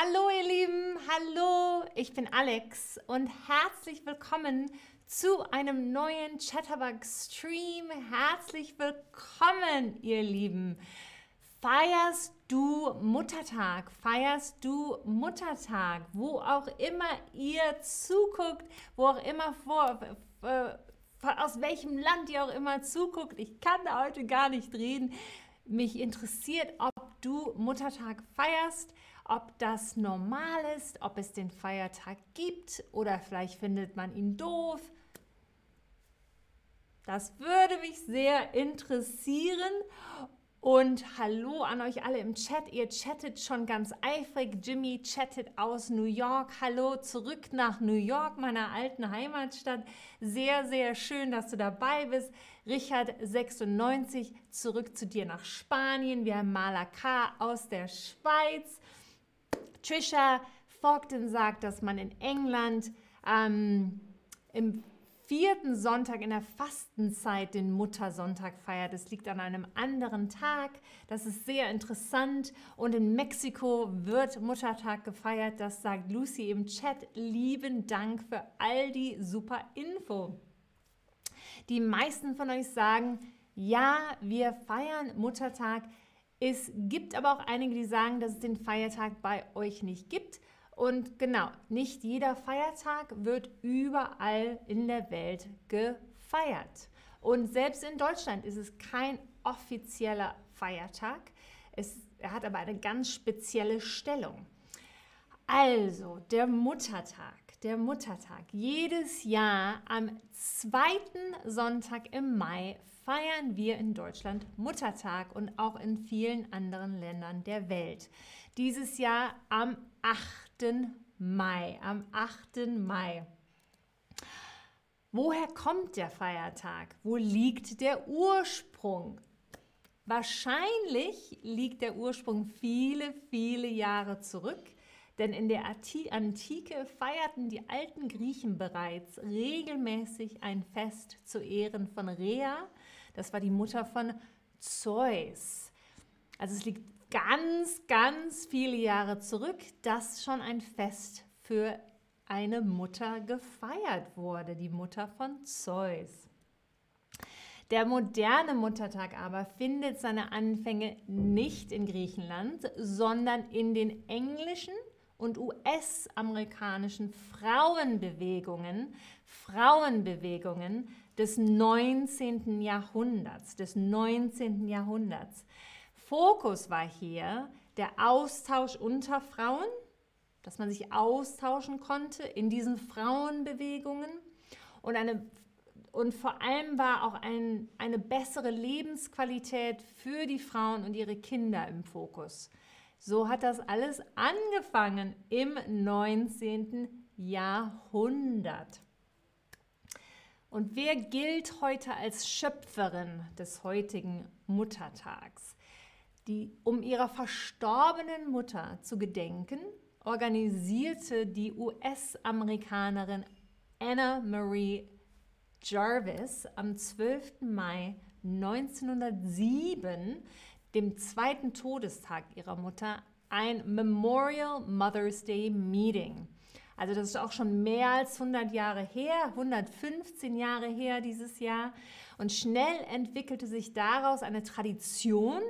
Hallo ihr Lieben, hallo, ich bin Alex und herzlich willkommen zu einem neuen Chatterbug Stream. Herzlich willkommen ihr Lieben. Feierst du Muttertag? Feierst du Muttertag? Wo auch immer ihr zuguckt, wo auch immer vor, äh, aus welchem Land ihr auch immer zuguckt. Ich kann da heute gar nicht reden. Mich interessiert, ob du Muttertag feierst ob das normal ist, ob es den Feiertag gibt oder vielleicht findet man ihn doof. Das würde mich sehr interessieren. Und hallo an euch alle im Chat. Ihr chattet schon ganz eifrig. Jimmy chattet aus New York. Hallo zurück nach New York, meiner alten Heimatstadt. Sehr, sehr schön, dass du dabei bist. Richard 96, zurück zu dir nach Spanien. Wir haben Malaka aus der Schweiz. Trisha Fogden sagt, dass man in England ähm, im vierten Sonntag in der Fastenzeit den Muttersonntag feiert. Es liegt an einem anderen Tag. Das ist sehr interessant. Und in Mexiko wird Muttertag gefeiert. Das sagt Lucy im Chat. Lieben Dank für all die super Info. Die meisten von euch sagen, ja, wir feiern Muttertag. Es gibt aber auch einige, die sagen, dass es den Feiertag bei euch nicht gibt. Und genau, nicht jeder Feiertag wird überall in der Welt gefeiert. Und selbst in Deutschland ist es kein offizieller Feiertag. Es, er hat aber eine ganz spezielle Stellung. Also, der Muttertag. Der Muttertag. Jedes Jahr am zweiten Sonntag im Mai feiern wir in Deutschland Muttertag und auch in vielen anderen Ländern der Welt. Dieses Jahr am 8. Mai. Am 8. Mai. Woher kommt der Feiertag? Wo liegt der Ursprung? Wahrscheinlich liegt der Ursprung viele, viele Jahre zurück, denn in der Antike feierten die alten Griechen bereits regelmäßig ein Fest zu Ehren von Rhea, das war die Mutter von Zeus. Also es liegt ganz, ganz viele Jahre zurück, dass schon ein Fest für eine Mutter gefeiert wurde, die Mutter von Zeus. Der moderne Muttertag aber findet seine Anfänge nicht in Griechenland, sondern in den englischen und US-amerikanischen Frauenbewegungen, Frauenbewegungen des 19. Jahrhunderts, des 19. Jahrhunderts. Fokus war hier der Austausch unter Frauen, dass man sich austauschen konnte in diesen Frauenbewegungen und eine und vor allem war auch ein, eine bessere Lebensqualität für die Frauen und ihre Kinder im Fokus. So hat das alles angefangen im 19. Jahrhundert. Und wer gilt heute als Schöpferin des heutigen Muttertags? Die, um ihrer verstorbenen Mutter zu gedenken, organisierte die US-Amerikanerin Anna Marie Jarvis am 12. Mai 1907, dem zweiten Todestag ihrer Mutter, ein Memorial Mother's Day Meeting. Also das ist auch schon mehr als 100 Jahre her, 115 Jahre her dieses Jahr. Und schnell entwickelte sich daraus eine Tradition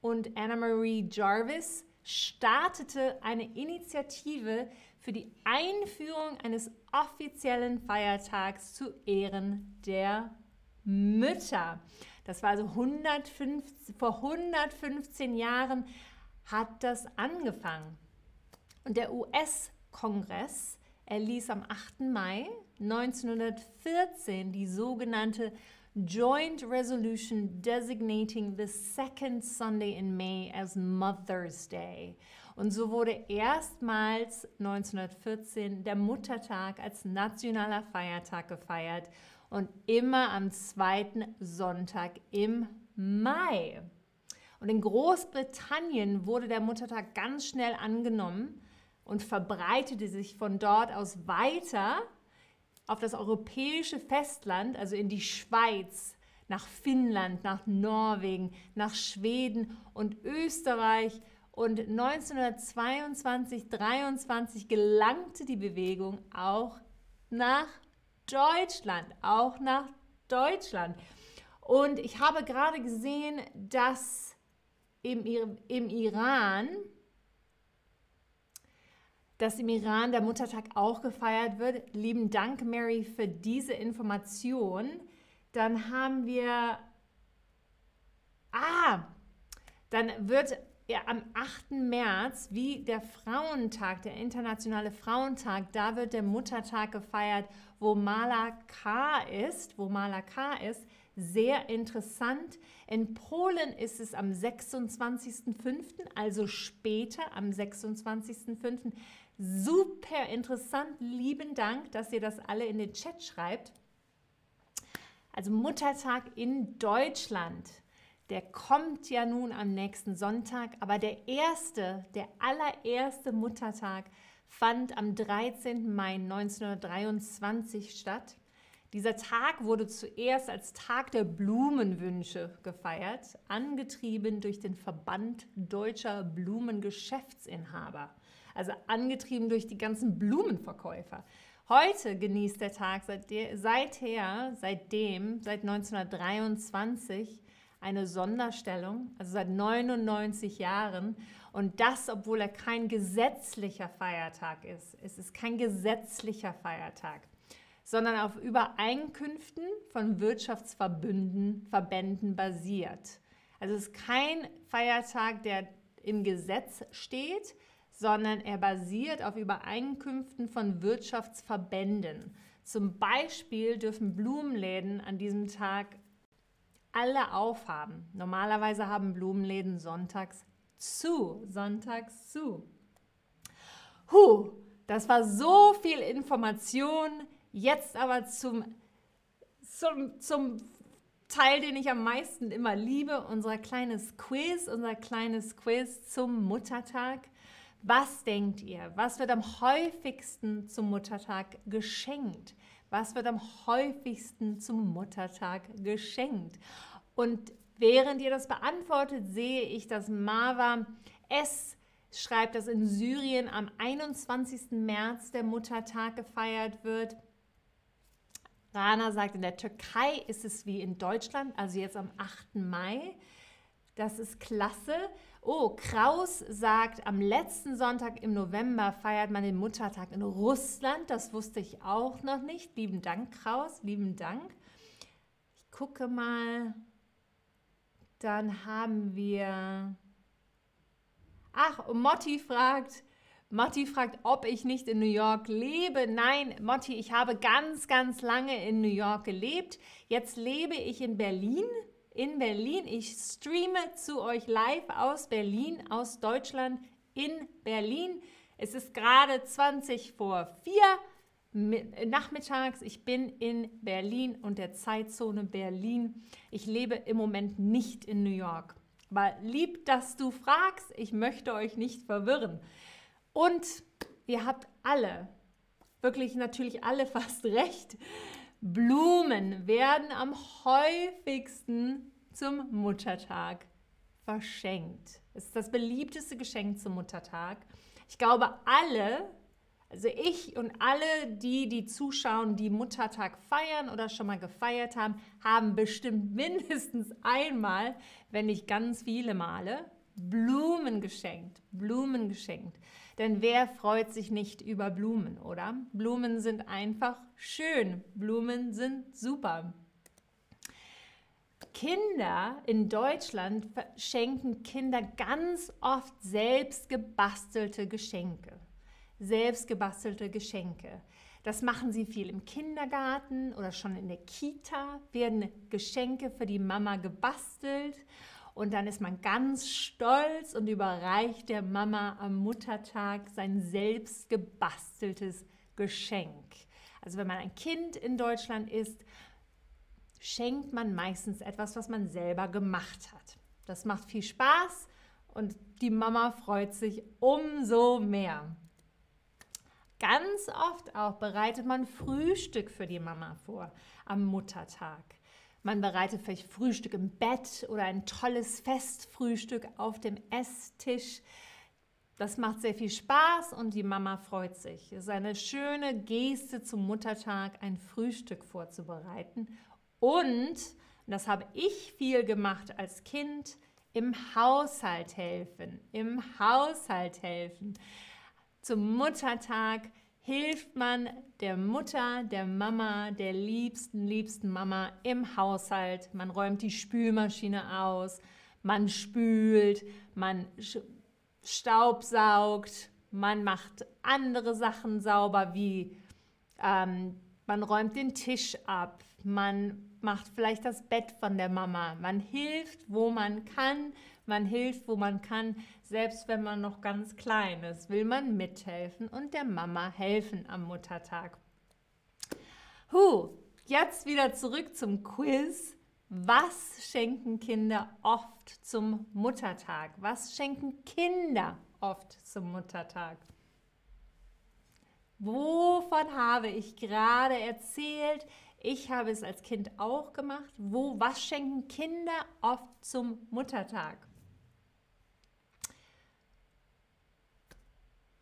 und Anna Marie Jarvis startete eine Initiative für die Einführung eines offiziellen Feiertags zu Ehren der Mütter. Das war also 150, vor 115 Jahren hat das angefangen. Und der US- Kongress erließ am 8. Mai 1914 die sogenannte Joint Resolution designating the second Sunday in May as Mother's Day. Und so wurde erstmals 1914 der Muttertag als nationaler Feiertag gefeiert und immer am zweiten Sonntag im Mai. Und in Großbritannien wurde der Muttertag ganz schnell angenommen und verbreitete sich von dort aus weiter auf das europäische Festland, also in die Schweiz, nach Finnland, nach Norwegen, nach Schweden und Österreich Und 1922, 23 gelangte die Bewegung auch nach Deutschland, auch nach Deutschland. Und ich habe gerade gesehen, dass im, im Iran, dass im Iran der Muttertag auch gefeiert wird. Lieben Dank, Mary, für diese Information. Dann haben wir, ah, dann wird ja, am 8. März, wie der Frauentag, der internationale Frauentag, da wird der Muttertag gefeiert, wo Malaka ist, wo Malaka ist. Sehr interessant. In Polen ist es am 26.05., also später am 26.05. Super interessant. Lieben Dank, dass ihr das alle in den Chat schreibt. Also Muttertag in Deutschland der kommt ja nun am nächsten Sonntag, aber der erste, der allererste Muttertag fand am 13. Mai 1923 statt. Dieser Tag wurde zuerst als Tag der Blumenwünsche gefeiert, angetrieben durch den Verband deutscher Blumengeschäftsinhaber, also angetrieben durch die ganzen Blumenverkäufer. Heute genießt der Tag seither, seitdem, seit 1923 eine Sonderstellung, also seit 99 Jahren. Und das, obwohl er kein gesetzlicher Feiertag ist. Es ist kein gesetzlicher Feiertag, sondern auf Übereinkünften von Wirtschaftsverbünden, Verbänden basiert. Also es ist kein Feiertag, der im Gesetz steht, sondern er basiert auf Übereinkünften von Wirtschaftsverbänden. Zum Beispiel dürfen Blumenläden an diesem Tag alle aufhaben. Normalerweise haben Blumenläden sonntags zu. Sonntags zu. Huh, das war so viel Information. Jetzt aber zum, zum, zum Teil, den ich am meisten immer liebe, unser kleines Quiz, unser kleines Quiz zum Muttertag. Was denkt ihr? Was wird am häufigsten zum Muttertag geschenkt? Was wird am häufigsten zum Muttertag geschenkt? Und während ihr das beantwortet, sehe ich, dass Marva S. schreibt, dass in Syrien am 21. März der Muttertag gefeiert wird. Rana sagt, in der Türkei ist es wie in Deutschland, also jetzt am 8. Mai. Das ist klasse. Oh, Kraus sagt, am letzten Sonntag im November feiert man den Muttertag in Russland. Das wusste ich auch noch nicht. Lieben Dank, Kraus. Lieben Dank. Ich gucke mal. Dann haben wir. Ach, Motti fragt, Motti fragt, ob ich nicht in New York lebe. Nein, Motti, ich habe ganz, ganz lange in New York gelebt. Jetzt lebe ich in Berlin. In Berlin. Ich streame zu euch live aus Berlin, aus Deutschland, in Berlin. Es ist gerade 20 vor 4 nachmittags. Ich bin in Berlin und der Zeitzone Berlin. Ich lebe im Moment nicht in New York. Aber lieb, dass du fragst. Ich möchte euch nicht verwirren. Und ihr habt alle, wirklich natürlich alle fast recht, Blumen werden am häufigsten zum Muttertag verschenkt. Es ist das beliebteste Geschenk zum Muttertag. Ich glaube, alle also ich und alle die, die zuschauen, die Muttertag feiern oder schon mal gefeiert haben, haben bestimmt mindestens einmal, wenn nicht ganz viele Male, Blumen geschenkt. Blumen geschenkt. Denn wer freut sich nicht über Blumen, oder? Blumen sind einfach schön. Blumen sind super. Kinder in Deutschland schenken Kinder ganz oft selbst gebastelte Geschenke selbstgebastelte Geschenke. Das machen sie viel im Kindergarten oder schon in der Kita, werden Geschenke für die Mama gebastelt und dann ist man ganz stolz und überreicht der Mama am Muttertag sein selbstgebasteltes Geschenk. Also wenn man ein Kind in Deutschland ist, schenkt man meistens etwas, was man selber gemacht hat. Das macht viel Spaß und die Mama freut sich umso mehr. Ganz oft auch bereitet man Frühstück für die Mama vor am Muttertag. Man bereitet vielleicht Frühstück im Bett oder ein tolles Festfrühstück auf dem Esstisch. Das macht sehr viel Spaß und die Mama freut sich. Es ist eine schöne Geste zum Muttertag, ein Frühstück vorzubereiten. Und, das habe ich viel gemacht als Kind, im Haushalt helfen. Im Haushalt helfen. Zum Muttertag hilft man der Mutter, der Mama, der liebsten, liebsten Mama im Haushalt. Man räumt die Spülmaschine aus, man spült, man staubsaugt, man macht andere Sachen sauber, wie ähm, man räumt den Tisch ab, man macht vielleicht das Bett von der Mama, man hilft, wo man kann, man hilft, wo man kann, selbst wenn man noch ganz klein ist, will man mithelfen und der Mama helfen am Muttertag. Huh, jetzt wieder zurück zum Quiz. Was schenken Kinder oft zum Muttertag? Was schenken Kinder oft zum Muttertag? Wovon habe ich gerade erzählt? Ich habe es als Kind auch gemacht. Wo, was schenken Kinder oft zum Muttertag?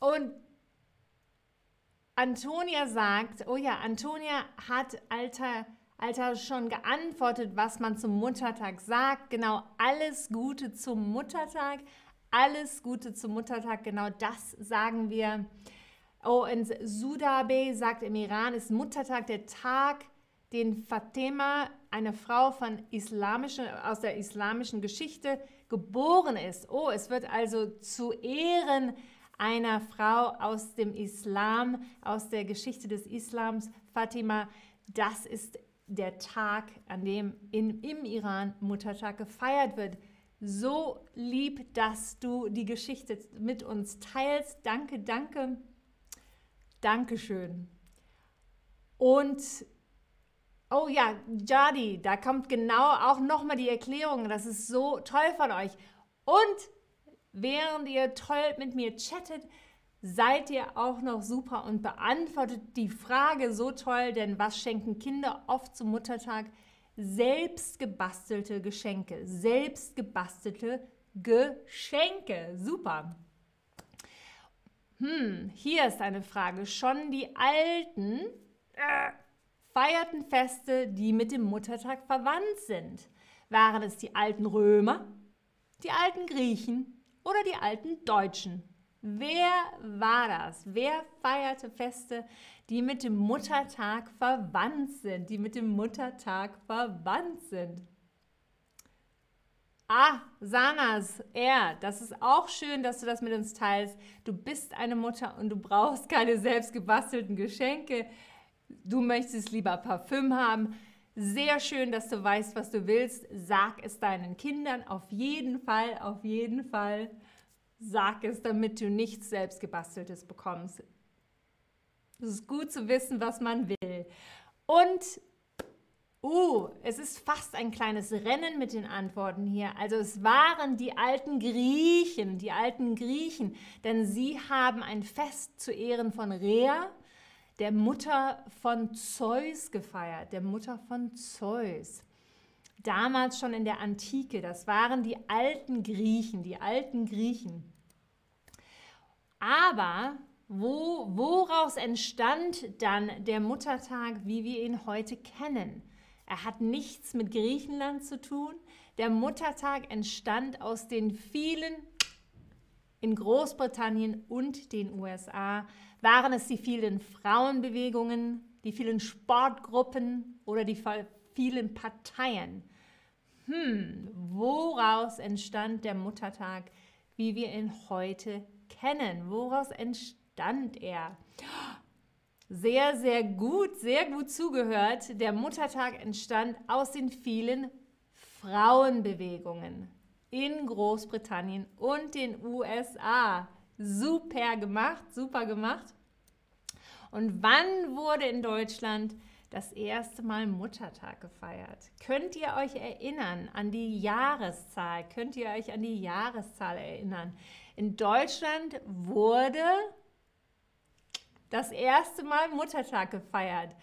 Und Antonia sagt, oh ja, Antonia hat Alter Alter, schon geantwortet, was man zum Muttertag sagt. Genau, alles Gute zum Muttertag. Alles Gute zum Muttertag, genau das sagen wir. Oh, und Sudabe sagt, im Iran ist Muttertag der Tag, den Fatima, eine Frau von islamischen, aus der islamischen Geschichte, geboren ist. Oh, es wird also zu Ehren einer Frau aus dem Islam, aus der Geschichte des Islams, Fatima, das ist der Tag, an dem in, im Iran Muttertag gefeiert wird. So lieb, dass du die Geschichte mit uns teilst. Danke, danke. Dankeschön. Und, oh ja, Jadi, da kommt genau auch nochmal die Erklärung. Das ist so toll von euch. Und während ihr toll mit mir chattet, seid ihr auch noch super und beantwortet die Frage so toll, denn was schenken Kinder oft zum Muttertag? Selbst gebastelte Geschenke, selbst gebastelte Geschenke. Super. Hm, hier ist eine Frage. Schon die alten äh, feierten Feste, die mit dem Muttertag verwandt sind. Waren es die alten Römer, die alten Griechen oder die alten Deutschen? Wer war das? Wer feierte Feste, die mit dem Muttertag verwandt sind? Die mit dem Muttertag verwandt sind. Ah, Sanas, er, das ist auch schön, dass du das mit uns teilst. Du bist eine Mutter und du brauchst keine selbst gebastelten Geschenke. Du möchtest lieber Parfüm haben. Sehr schön, dass du weißt, was du willst. Sag es deinen Kindern auf jeden Fall, auf jeden Fall. Sag es, damit du nichts selbstgebasteltes bekommst. Es ist gut zu wissen, was man will. Und uh, es ist fast ein kleines Rennen mit den Antworten hier. Also es waren die alten Griechen, die alten Griechen, denn sie haben ein Fest zu Ehren von Rhea, der Mutter von Zeus gefeiert, der Mutter von Zeus damals schon in der Antike. Das waren die alten Griechen, die alten Griechen. Aber wo, woraus entstand dann der Muttertag, wie wir ihn heute kennen? Er hat nichts mit Griechenland zu tun. Der Muttertag entstand aus den vielen in Großbritannien und den USA. Waren es die vielen Frauenbewegungen, die vielen Sportgruppen oder die vielen Parteien? hm, woraus entstand der Muttertag, wie wir ihn heute kennen? Woraus entstand er? Sehr, sehr gut, sehr gut zugehört. Der Muttertag entstand aus den vielen Frauenbewegungen in Großbritannien und den USA. Super gemacht, super gemacht. Und wann wurde in Deutschland das erste Mal Muttertag gefeiert. Könnt ihr euch erinnern an die Jahreszahl? Könnt ihr euch an die Jahreszahl erinnern? In Deutschland wurde das erste Mal Muttertag gefeiert.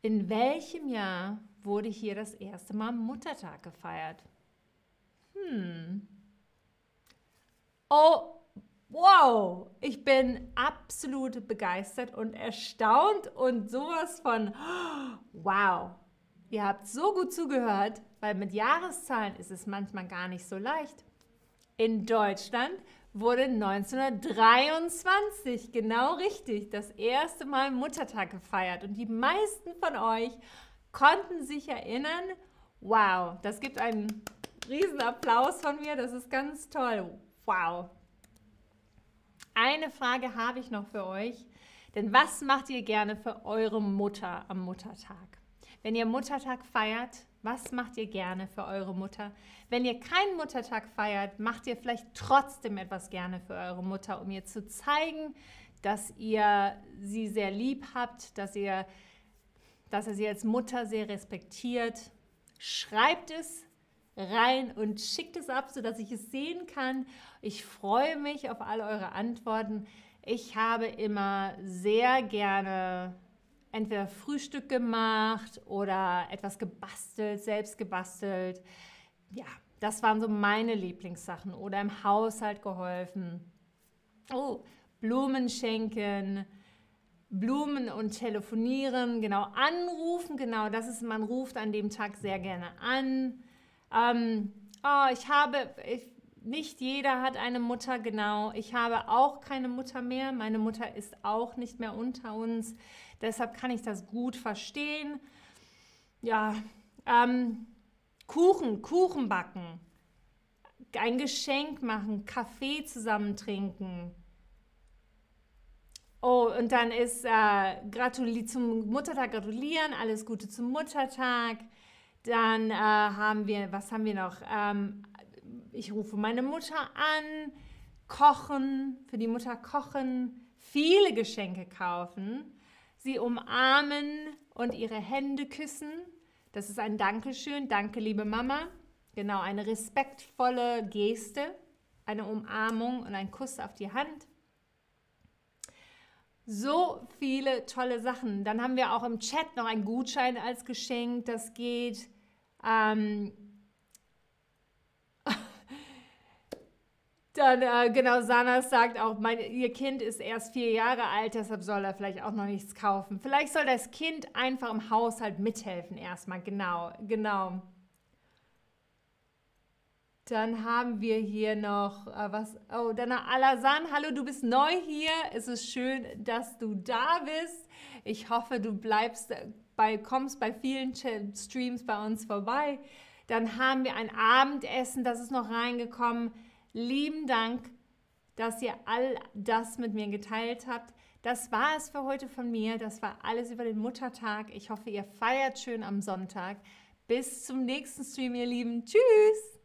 In welchem Jahr wurde hier das erste Mal Muttertag gefeiert? Hm. Oh, wow, ich bin absolut begeistert und erstaunt und sowas von wow. Ihr habt so gut zugehört, weil mit Jahreszahlen ist es manchmal gar nicht so leicht. In Deutschland wurde 1923 genau richtig das erste Mal Muttertag gefeiert und die meisten von euch konnten sich erinnern, wow, das gibt einen riesen Applaus von mir, das ist ganz toll. Wow. Eine Frage habe ich noch für euch, denn was macht ihr gerne für eure Mutter am Muttertag? Wenn ihr Muttertag feiert, was macht ihr gerne für eure Mutter? Wenn ihr keinen Muttertag feiert, macht ihr vielleicht trotzdem etwas gerne für eure Mutter, um ihr zu zeigen, dass ihr sie sehr lieb habt, dass ihr, dass ihr sie als Mutter sehr respektiert. Schreibt es rein und schickt es ab, sodass ich es sehen kann. Ich freue mich auf alle eure Antworten. Ich habe immer sehr gerne entweder Frühstück gemacht oder etwas gebastelt, selbst gebastelt. Ja, das waren so meine Lieblingssachen. Oder im Haushalt geholfen. Oh, Blumen schenken, Blumen und telefonieren, genau anrufen, genau das ist, man ruft an dem Tag sehr gerne an. Ähm, oh, ich habe, ich, nicht jeder hat eine Mutter, genau. Ich habe auch keine Mutter mehr. Meine Mutter ist auch nicht mehr unter uns. Deshalb kann ich das gut verstehen. Ja, ähm, Kuchen, Kuchen backen, ein Geschenk machen, Kaffee zusammen trinken. Oh, und dann ist äh, zum Muttertag gratulieren, alles Gute zum Muttertag. Dann äh, haben wir, was haben wir noch? Ähm, ich rufe meine Mutter an, kochen, für die Mutter kochen, viele Geschenke kaufen sie umarmen und ihre Hände küssen. Das ist ein Dankeschön. Danke, liebe Mama. Genau, eine respektvolle Geste, eine Umarmung und ein Kuss auf die Hand. So viele tolle Sachen. Dann haben wir auch im Chat noch einen Gutschein als Geschenk. Das geht. Ähm, Dann, äh, genau, Sana sagt auch, mein, ihr Kind ist erst vier Jahre alt, deshalb soll er vielleicht auch noch nichts kaufen. Vielleicht soll das Kind einfach im Haushalt mithelfen erstmal, genau, genau. Dann haben wir hier noch äh, was. Oh, dann Alasan, hallo, du bist neu hier. Es ist schön, dass du da bist. Ich hoffe, du bleibst bei, kommst bei vielen Streams bei uns vorbei. Dann haben wir ein Abendessen, das ist noch reingekommen. Lieben Dank, dass ihr all das mit mir geteilt habt. Das war es für heute von mir. Das war alles über den Muttertag. Ich hoffe, ihr feiert schön am Sonntag. Bis zum nächsten Stream, ihr Lieben. Tschüss!